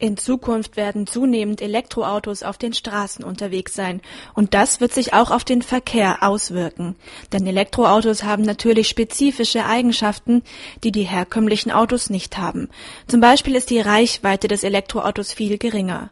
In Zukunft werden zunehmend Elektroautos auf den Straßen unterwegs sein, und das wird sich auch auf den Verkehr auswirken. Denn Elektroautos haben natürlich spezifische Eigenschaften, die die herkömmlichen Autos nicht haben. Zum Beispiel ist die Reichweite des Elektroautos viel geringer.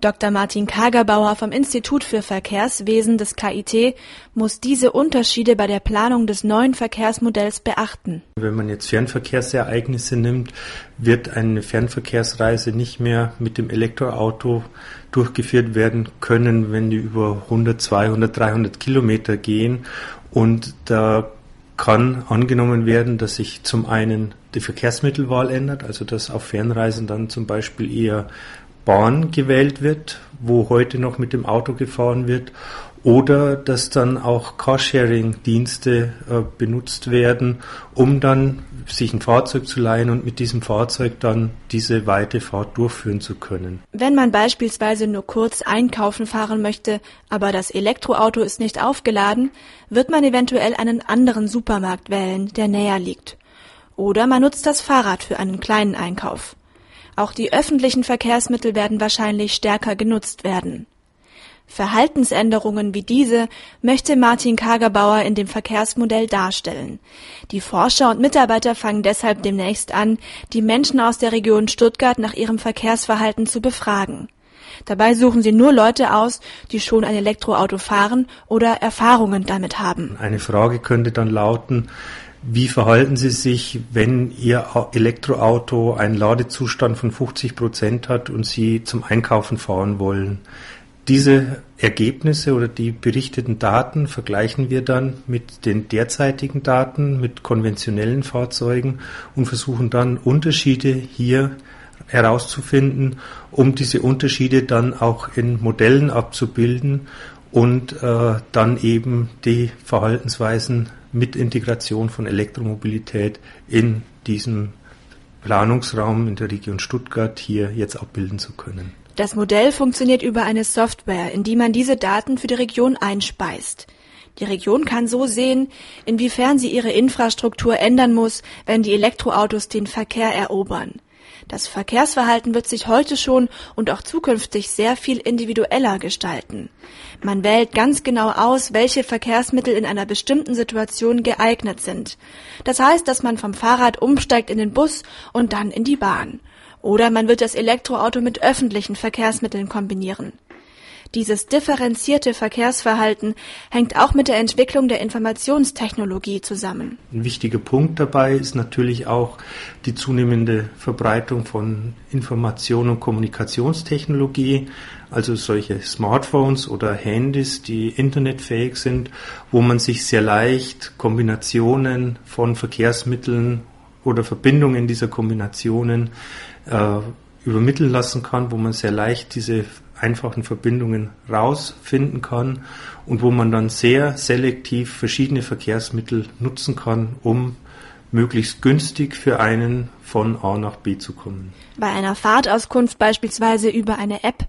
Dr. Martin Kagerbauer vom Institut für Verkehrswesen des KIT muss diese Unterschiede bei der Planung des neuen Verkehrsmodells beachten. Wenn man jetzt Fernverkehrsereignisse nimmt, wird eine Fernverkehrsreise nicht mehr mit dem Elektroauto durchgeführt werden können, wenn die über 100, 200, 300 Kilometer gehen. Und da kann angenommen werden, dass sich zum einen die Verkehrsmittelwahl ändert, also dass auf Fernreisen dann zum Beispiel eher Bahn gewählt wird, wo heute noch mit dem Auto gefahren wird, oder dass dann auch Carsharing-Dienste äh, benutzt werden, um dann sich ein Fahrzeug zu leihen und mit diesem Fahrzeug dann diese weite Fahrt durchführen zu können. Wenn man beispielsweise nur kurz einkaufen fahren möchte, aber das Elektroauto ist nicht aufgeladen, wird man eventuell einen anderen Supermarkt wählen, der näher liegt. Oder man nutzt das Fahrrad für einen kleinen Einkauf. Auch die öffentlichen Verkehrsmittel werden wahrscheinlich stärker genutzt werden. Verhaltensänderungen wie diese möchte Martin Kagerbauer in dem Verkehrsmodell darstellen. Die Forscher und Mitarbeiter fangen deshalb demnächst an, die Menschen aus der Region Stuttgart nach ihrem Verkehrsverhalten zu befragen. Dabei suchen sie nur Leute aus, die schon ein Elektroauto fahren oder Erfahrungen damit haben. Eine Frage könnte dann lauten, wie verhalten Sie sich, wenn Ihr Elektroauto einen Ladezustand von 50 Prozent hat und Sie zum Einkaufen fahren wollen? Diese Ergebnisse oder die berichteten Daten vergleichen wir dann mit den derzeitigen Daten mit konventionellen Fahrzeugen und versuchen dann Unterschiede hier herauszufinden, um diese Unterschiede dann auch in Modellen abzubilden und äh, dann eben die Verhaltensweisen mit Integration von Elektromobilität in diesem Planungsraum in der Region Stuttgart hier jetzt abbilden zu können. Das Modell funktioniert über eine Software, in die man diese Daten für die Region einspeist. Die Region kann so sehen, inwiefern sie ihre Infrastruktur ändern muss, wenn die Elektroautos den Verkehr erobern. Das Verkehrsverhalten wird sich heute schon und auch zukünftig sehr viel individueller gestalten. Man wählt ganz genau aus, welche Verkehrsmittel in einer bestimmten Situation geeignet sind. Das heißt, dass man vom Fahrrad umsteigt in den Bus und dann in die Bahn. Oder man wird das Elektroauto mit öffentlichen Verkehrsmitteln kombinieren. Dieses differenzierte Verkehrsverhalten hängt auch mit der Entwicklung der Informationstechnologie zusammen. Ein wichtiger Punkt dabei ist natürlich auch die zunehmende Verbreitung von Information- und Kommunikationstechnologie, also solche Smartphones oder Handys, die internetfähig sind, wo man sich sehr leicht Kombinationen von Verkehrsmitteln oder Verbindungen dieser Kombinationen äh, übermitteln lassen kann, wo man sehr leicht diese einfachen Verbindungen rausfinden kann und wo man dann sehr selektiv verschiedene Verkehrsmittel nutzen kann, um möglichst günstig für einen von A nach B zu kommen. Bei einer Fahrtauskunft beispielsweise über eine App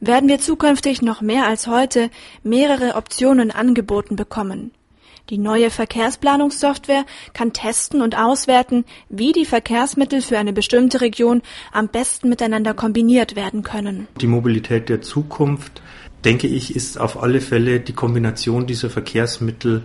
werden wir zukünftig noch mehr als heute mehrere Optionen angeboten bekommen. Die neue Verkehrsplanungssoftware kann testen und auswerten, wie die Verkehrsmittel für eine bestimmte Region am besten miteinander kombiniert werden können. Die Mobilität der Zukunft, denke ich, ist auf alle Fälle die Kombination dieser Verkehrsmittel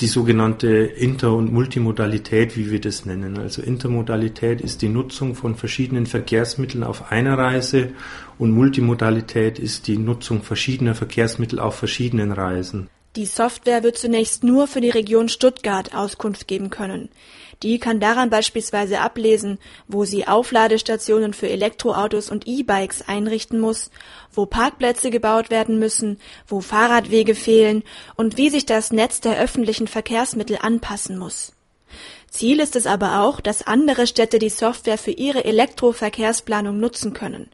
die sogenannte Inter- und Multimodalität, wie wir das nennen. Also Intermodalität ist die Nutzung von verschiedenen Verkehrsmitteln auf einer Reise und Multimodalität ist die Nutzung verschiedener Verkehrsmittel auf verschiedenen Reisen. Die Software wird zunächst nur für die Region Stuttgart Auskunft geben können. Die kann daran beispielsweise ablesen, wo sie Aufladestationen für Elektroautos und E-Bikes einrichten muss, wo Parkplätze gebaut werden müssen, wo Fahrradwege fehlen und wie sich das Netz der öffentlichen Verkehrsmittel anpassen muss. Ziel ist es aber auch, dass andere Städte die Software für ihre Elektroverkehrsplanung nutzen können.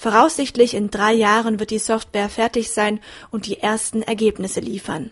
Voraussichtlich in drei Jahren wird die Software fertig sein und die ersten Ergebnisse liefern